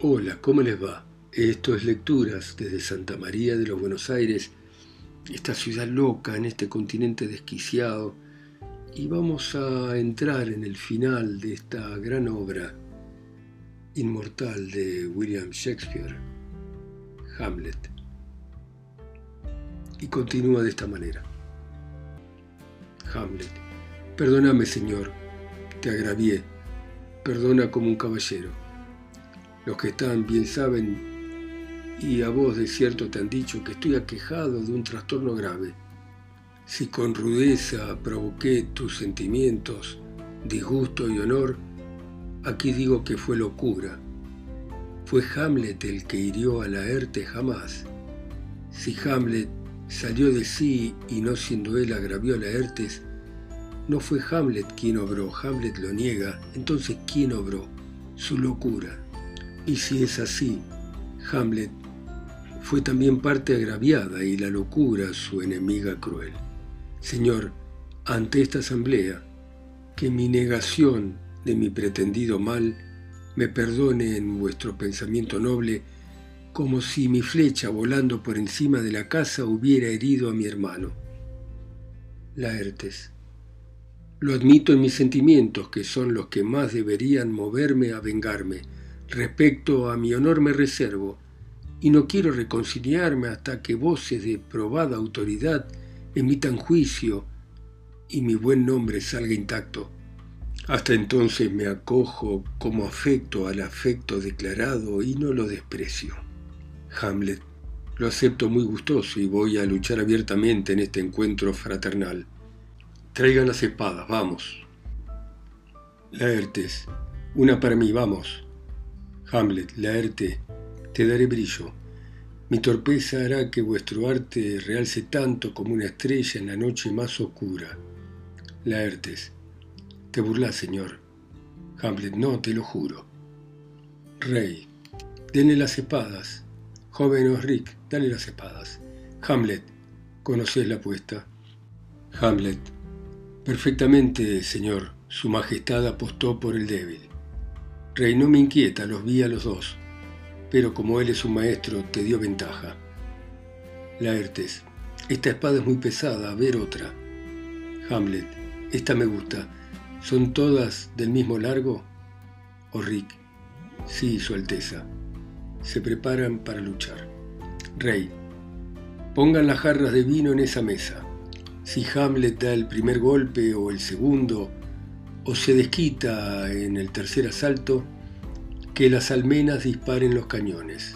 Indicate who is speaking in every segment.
Speaker 1: Hola, ¿cómo les va? Esto es Lecturas desde Santa María de los Buenos Aires, esta ciudad loca en este continente desquiciado, y vamos a entrar en el final de esta gran obra inmortal de William Shakespeare, Hamlet. Y continúa de esta manera. Hamlet, perdóname Señor, te agravié, perdona como un caballero los que están bien saben, y a vos de cierto te han dicho que estoy aquejado de un trastorno grave. Si con rudeza provoqué tus sentimientos, disgusto y honor, aquí digo que fue locura. Fue Hamlet el que hirió a Laerte jamás. Si Hamlet salió de sí y no siendo él agravió a Laertes, no fue Hamlet quien obró, Hamlet lo niega, entonces ¿quién obró? Su locura. Y si es así, Hamlet fue también parte agraviada y la locura su enemiga cruel. Señor, ante esta asamblea, que mi negación de mi pretendido mal me perdone en vuestro pensamiento noble, como si mi flecha volando por encima de la casa hubiera herido a mi hermano. Laertes. Lo admito en mis sentimientos, que son los que más deberían moverme a vengarme, Respecto a mi honor me reservo, y no quiero reconciliarme hasta que voces de probada autoridad emitan juicio y mi buen nombre salga intacto. Hasta entonces me acojo como afecto al afecto declarado y no lo desprecio. Hamlet, lo acepto muy gustoso y voy a luchar abiertamente en este encuentro fraternal. Traigan las espadas, vamos. Laertes, una para mí, vamos. Hamlet, Laerte, te daré brillo. Mi torpeza hará que vuestro arte realce tanto como una estrella en la noche más oscura. Laertes, te burlas, señor. Hamlet, no, te lo juro. Rey, denle las espadas. Joven Osric, dale las espadas. Hamlet, ¿conoces la apuesta? Hamlet, perfectamente, señor. Su Majestad apostó por el débil. Rey, no me inquieta, los vi a los dos, pero como él es un maestro, te dio ventaja. Laertes, esta espada es muy pesada, a ver otra. Hamlet, esta me gusta. ¿Son todas del mismo largo? O Rick, sí, Su Alteza. Se preparan para luchar. Rey, pongan las jarras de vino en esa mesa. Si Hamlet da el primer golpe o el segundo, o se desquita en el tercer asalto, que las almenas disparen los cañones.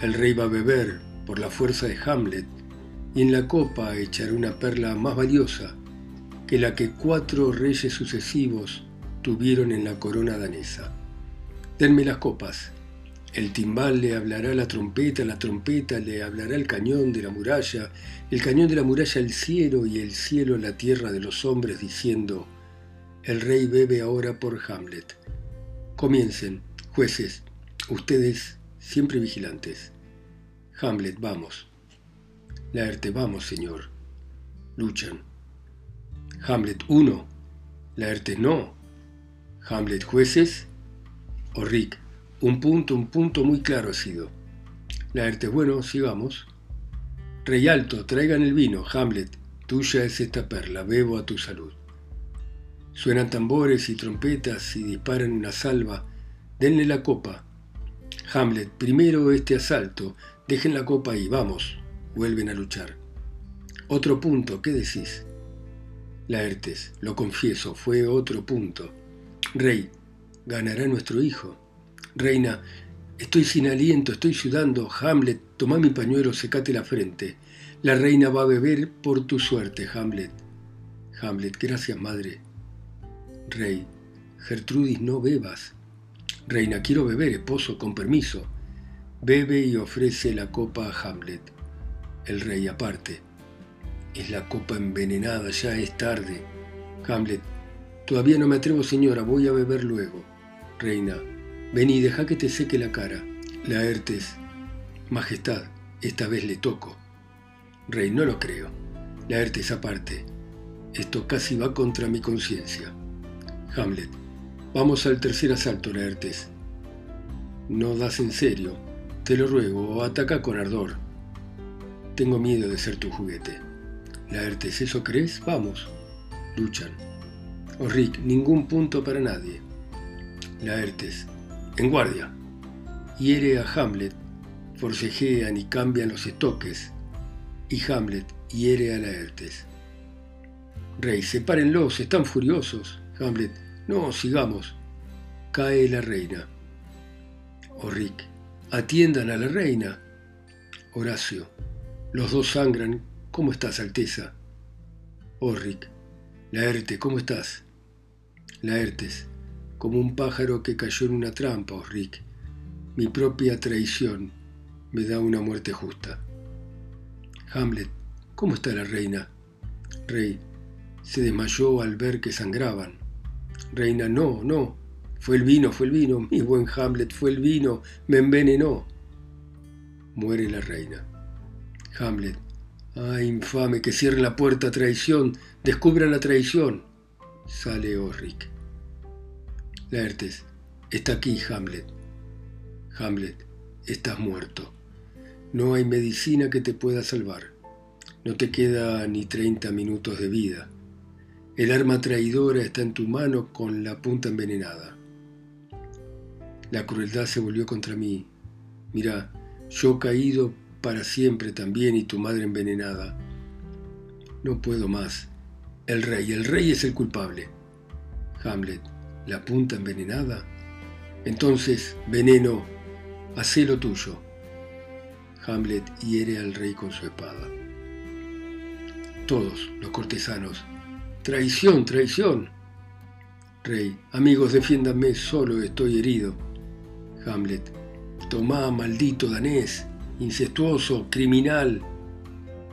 Speaker 1: El rey va a beber por la fuerza de Hamlet y en la copa echará una perla más valiosa que la que cuatro reyes sucesivos tuvieron en la corona danesa. Denme las copas. El timbal le hablará la trompeta, la trompeta le hablará el cañón de la muralla, el cañón de la muralla el cielo y el cielo la tierra de los hombres, diciendo, el rey bebe ahora por Hamlet. Comiencen, jueces, ustedes siempre vigilantes. Hamlet, vamos. Laerte, vamos, señor. Luchan. Hamlet, uno. Laerte, no. Hamlet, jueces. O Rick, un punto, un punto muy claro ha sido. Laerte, bueno, sigamos. Rey alto, traigan el vino. Hamlet, tuya es esta perla, bebo a tu salud. Suenan tambores y trompetas y disparan una salva. Denle la copa. Hamlet, primero este asalto. Dejen la copa ahí, vamos. Vuelven a luchar. Otro punto, ¿qué decís? Laertes, lo confieso, fue otro punto. Rey, ganará nuestro hijo. Reina, estoy sin aliento, estoy sudando. Hamlet, toma mi pañuelo, secate la frente. La reina va a beber por tu suerte, Hamlet. Hamlet, gracias, madre. Rey, Gertrudis, no bebas. Reina, quiero beber, esposo, con permiso. Bebe y ofrece la copa a Hamlet. El rey aparte. Es la copa envenenada, ya es tarde. Hamlet, todavía no me atrevo, señora, voy a beber luego. Reina, ven y deja que te seque la cara. Laertes, Majestad, esta vez le toco. Rey, no lo creo. Laertes aparte. Esto casi va contra mi conciencia. Hamlet. Vamos al tercer asalto, Laertes. No das en serio. Te lo ruego, ataca con ardor. Tengo miedo de ser tu juguete. Laertes, ¿eso crees? Vamos. Luchan. Oh Rick, ningún punto para nadie. Laertes, en guardia. Hiere a Hamlet, forcejean y cambian los estoques. Y Hamlet hiere a Laertes. Rey, sepárenlos, están furiosos. Hamlet, no, sigamos. Cae la reina. Oh Rick, atiendan a la reina. Horacio, los dos sangran. ¿Cómo estás, Alteza? Oh Rick, Laerte, ¿cómo estás? Laertes, como un pájaro que cayó en una trampa, oh Rick. Mi propia traición me da una muerte justa. Hamlet, ¿cómo está la reina? Rey, se desmayó al ver que sangraban. Reina, no, no, fue el vino, fue el vino, mi buen Hamlet, fue el vino, me envenenó. Muere la reina. Hamlet, ay, infame, que cierre la puerta, traición, descubra la traición. Sale Orric. Laertes, está aquí Hamlet. Hamlet, estás muerto. No hay medicina que te pueda salvar. No te queda ni treinta minutos de vida. El arma traidora está en tu mano con la punta envenenada. La crueldad se volvió contra mí. Mira, yo caído para siempre también y tu madre envenenada. No puedo más. El rey, el rey es el culpable. Hamlet, la punta envenenada. Entonces, veneno, hacé lo tuyo. Hamlet hiere al rey con su espada. Todos los cortesanos Traición, traición. Rey, amigos, defiéndanme, solo estoy herido. Hamlet, tomá, maldito danés, incestuoso, criminal.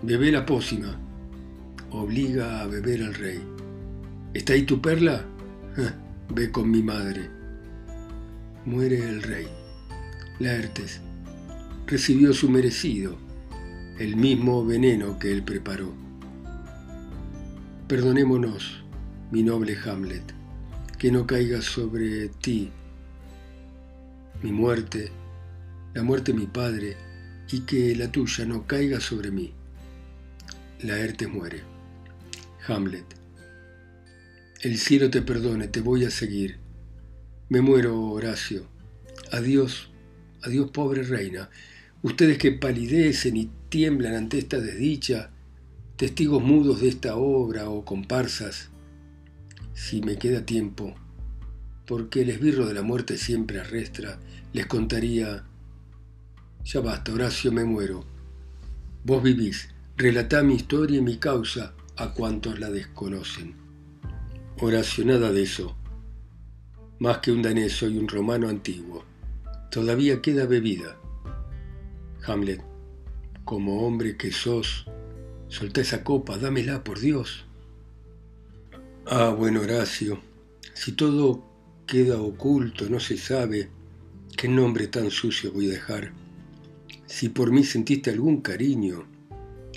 Speaker 1: Bebé la pócima. Obliga a beber al rey. ¿Está ahí tu perla? Ve con mi madre. Muere el rey. Laertes recibió su merecido, el mismo veneno que él preparó. Perdonémonos, mi noble Hamlet, que no caiga sobre ti mi muerte, la muerte de mi padre, y que la tuya no caiga sobre mí. Laerte muere. Hamlet. El cielo te perdone, te voy a seguir. Me muero, Horacio. Adiós, adiós, pobre reina. Ustedes que palidecen y tiemblan ante esta desdicha, testigos mudos de esta obra o comparsas, si me queda tiempo, porque el esbirro de la muerte siempre arrestra, les contaría, ya basta, Horacio, me muero. Vos vivís, relatá mi historia y mi causa a cuantos la desconocen. Horacio, nada de eso. Más que un danés soy un romano antiguo. Todavía queda bebida. Hamlet, como hombre que sos, Soltá esa copa, dámela, por Dios. Ah, bueno, Horacio, si todo queda oculto, no se sabe, ¿qué nombre tan sucio voy a dejar? Si por mí sentiste algún cariño,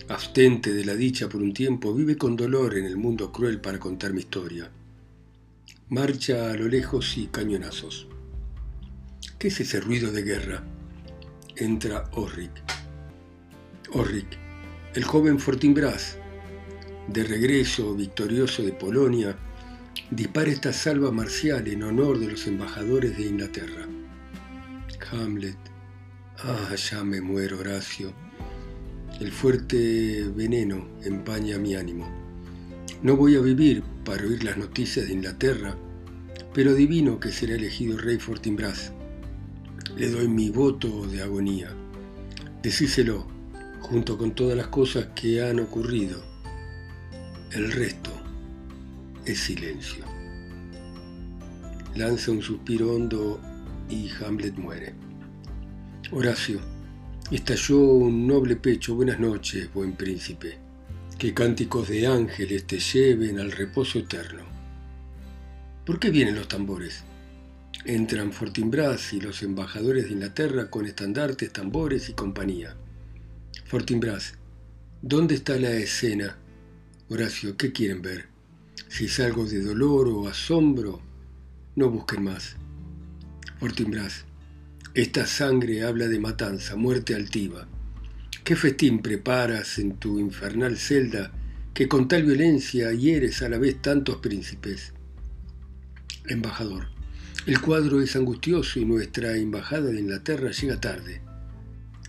Speaker 1: abstente de la dicha por un tiempo, vive con dolor en el mundo cruel para contar mi historia. Marcha a lo lejos y cañonazos. ¿Qué es ese ruido de guerra? Entra Orric. Orric, el joven Fortinbras, de regreso victorioso de Polonia, dispara esta salva marcial en honor de los embajadores de Inglaterra. Hamlet, ah, ya me muero, Horacio. El fuerte veneno empaña mi ánimo. No voy a vivir para oír las noticias de Inglaterra, pero adivino que será elegido rey Fortinbras. Le doy mi voto de agonía. Decíselo, junto con todas las cosas que han ocurrido. El resto es silencio. Lanza un suspiro hondo y Hamlet muere. Horacio, estalló un noble pecho. Buenas noches, buen príncipe. Que cánticos de ángeles te lleven al reposo eterno. ¿Por qué vienen los tambores? Entran Fortinbras y los embajadores de Inglaterra con estandartes, tambores y compañía. Fortinbras, ¿dónde está la escena? Horacio, ¿qué quieren ver? Si es algo de dolor o asombro, no busquen más. Fortinbras, Esta sangre habla de matanza, muerte altiva. ¿Qué festín preparas en tu infernal celda que con tal violencia hieres a la vez tantos príncipes? Embajador, el cuadro es angustioso y nuestra embajada de Inglaterra llega tarde.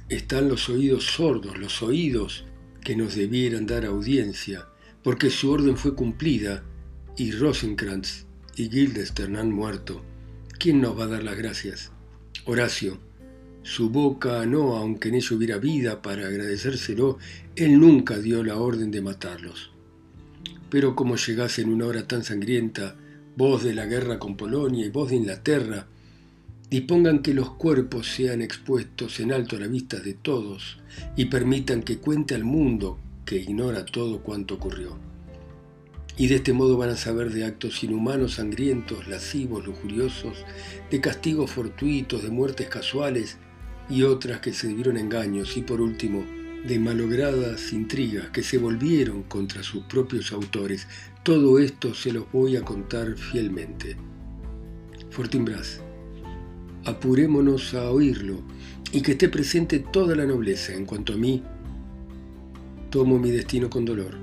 Speaker 1: Están los oídos sordos, los oídos que nos debieran dar audiencia, porque su orden fue cumplida y Rosencrantz y Guildenstern han muerto. ¿Quién nos va a dar las gracias? Horacio, su boca no, aunque en ello hubiera vida para agradecérselo, él nunca dio la orden de matarlos. Pero como llegase en una hora tan sangrienta, voz de la guerra con Polonia y voz de Inglaterra, dispongan que los cuerpos sean expuestos en alto a la vista de todos y permitan que cuente al mundo que ignora todo cuanto ocurrió. Y de este modo van a saber de actos inhumanos, sangrientos, lascivos, lujuriosos, de castigos fortuitos, de muertes casuales y otras que se debieron engaños y por último de malogradas intrigas que se volvieron contra sus propios autores. Todo esto se los voy a contar fielmente. Fortinbras, apurémonos a oírlo y que esté presente toda la nobleza. En cuanto a mí, tomo mi destino con dolor.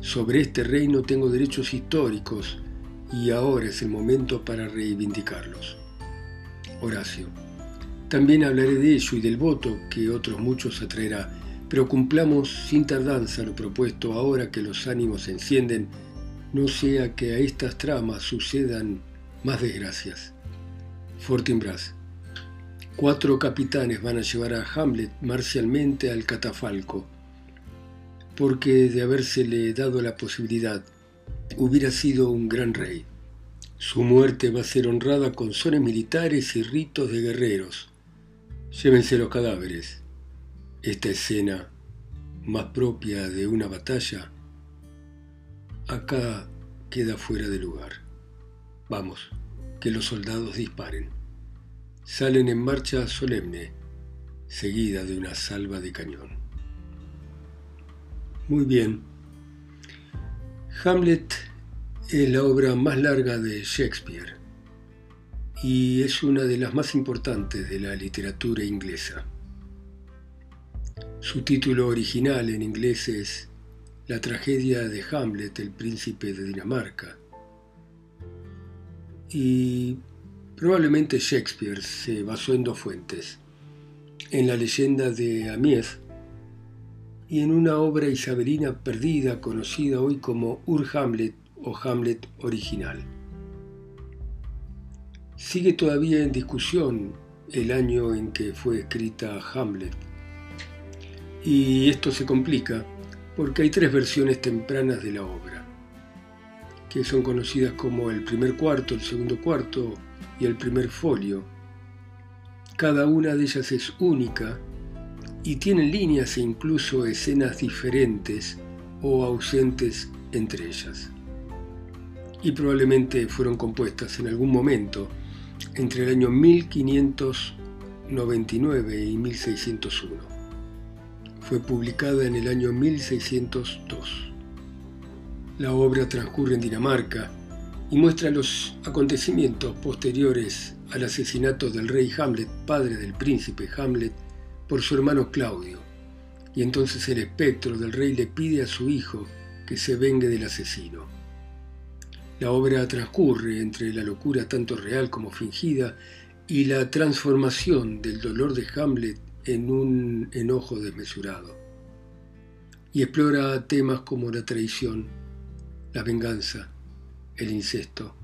Speaker 1: Sobre este reino tengo derechos históricos y ahora es el momento para reivindicarlos. Horacio. También hablaré de ello y del voto que otros muchos atraerá, pero cumplamos sin tardanza lo propuesto ahora que los ánimos se encienden, no sea que a estas tramas sucedan más desgracias. Fortinbras. Cuatro capitanes van a llevar a Hamlet marcialmente al catafalco porque de habérsele dado la posibilidad, hubiera sido un gran rey. Su muerte va a ser honrada con sones militares y ritos de guerreros. Llévense los cadáveres. Esta escena, más propia de una batalla, acá queda fuera de lugar. Vamos, que los soldados disparen. Salen en marcha solemne, seguida de una salva de cañón. Muy bien. Hamlet es la obra más larga de Shakespeare y es una de las más importantes de la literatura inglesa. Su título original en inglés es La tragedia de Hamlet, el príncipe de Dinamarca. Y probablemente Shakespeare se basó en dos fuentes, en la leyenda de Amiens y en una obra isabelina perdida conocida hoy como Ur Hamlet o Hamlet original. Sigue todavía en discusión el año en que fue escrita Hamlet. Y esto se complica porque hay tres versiones tempranas de la obra, que son conocidas como el primer cuarto, el segundo cuarto y el primer folio. Cada una de ellas es única y tienen líneas e incluso escenas diferentes o ausentes entre ellas. Y probablemente fueron compuestas en algún momento entre el año 1599 y 1601. Fue publicada en el año 1602. La obra transcurre en Dinamarca y muestra los acontecimientos posteriores al asesinato del rey Hamlet, padre del príncipe Hamlet, por su hermano Claudio, y entonces el espectro del rey le pide a su hijo que se vengue del asesino. La obra transcurre entre la locura tanto real como fingida y la transformación del dolor de Hamlet en un enojo desmesurado. Y explora temas como la traición, la venganza, el incesto,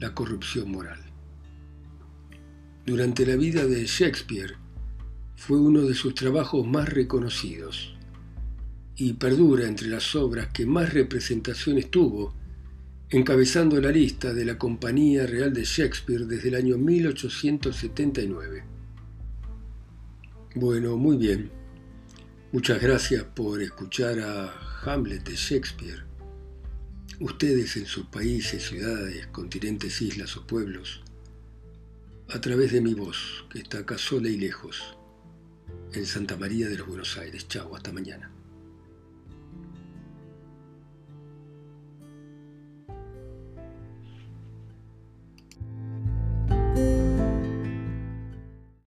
Speaker 1: la corrupción moral. Durante la vida de Shakespeare, fue uno de sus trabajos más reconocidos y perdura entre las obras que más representaciones tuvo, encabezando la lista de la Compañía Real de Shakespeare desde el año 1879. Bueno, muy bien. Muchas gracias por escuchar a Hamlet de Shakespeare. Ustedes en sus países, ciudades, continentes, islas o pueblos, a través de mi voz, que está acá sola y lejos en Santa María de los Buenos Aires. Chau, hasta mañana.